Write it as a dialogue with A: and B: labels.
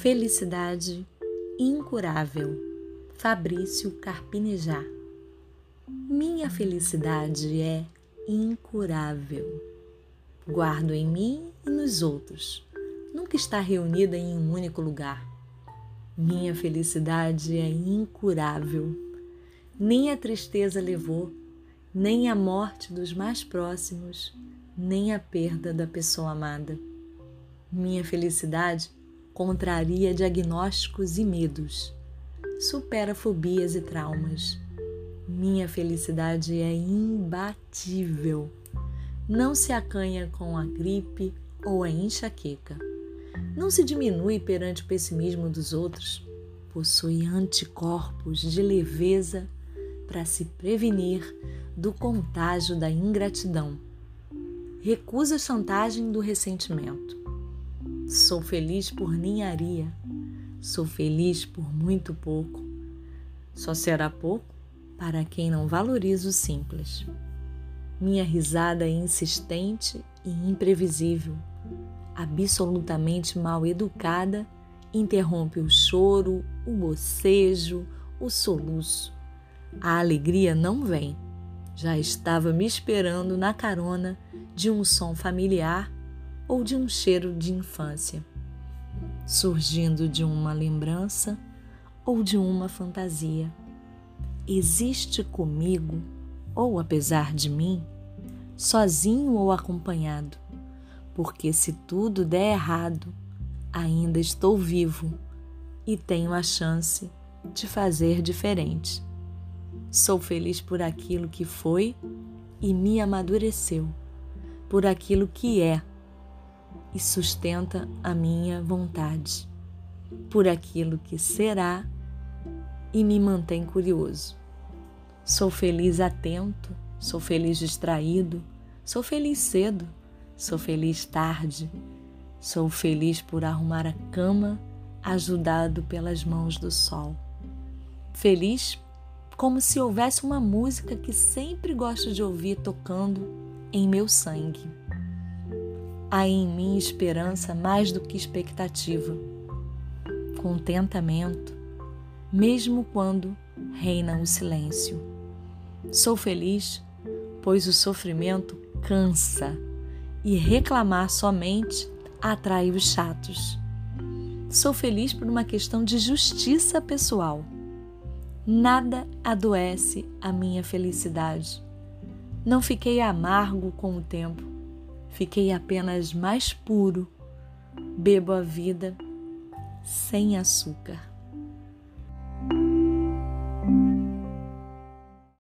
A: Felicidade incurável. Fabrício Carpinejar. Minha felicidade é incurável. Guardo em mim e nos outros. Nunca está reunida em um único lugar. Minha felicidade é incurável. Nem a tristeza levou, nem a morte dos mais próximos, nem a perda da pessoa amada. Minha felicidade contraria diagnósticos e medos, supera fobias e traumas. Minha felicidade é imbatível. Não se acanha com a gripe ou a enxaqueca. Não se diminui perante o pessimismo dos outros. Possui anticorpos de leveza para se prevenir do contágio da ingratidão. Recusa a chantagem do ressentimento Sou feliz por ninharia, sou feliz por muito pouco. Só será pouco para quem não valoriza o simples. Minha risada é insistente e imprevisível, absolutamente mal educada, interrompe o choro, o bocejo, o soluço. A alegria não vem. Já estava me esperando na carona de um som familiar ou de um cheiro de infância, surgindo de uma lembrança ou de uma fantasia. Existe comigo, ou apesar de mim, sozinho ou acompanhado, porque se tudo der errado, ainda estou vivo e tenho a chance de fazer diferente. Sou feliz por aquilo que foi e me amadureceu, por aquilo que é e sustenta a minha vontade por aquilo que será e me mantém curioso. Sou feliz atento, sou feliz distraído, sou feliz cedo, sou feliz tarde, sou feliz por arrumar a cama ajudado pelas mãos do sol. Feliz como se houvesse uma música que sempre gosto de ouvir tocando em meu sangue. Há em mim esperança mais do que expectativa, contentamento, mesmo quando reina o silêncio. Sou feliz, pois o sofrimento cansa e reclamar somente atrai os chatos. Sou feliz por uma questão de justiça pessoal. Nada adoece a minha felicidade. Não fiquei amargo com o tempo Fiquei apenas mais puro, bebo a vida sem açúcar.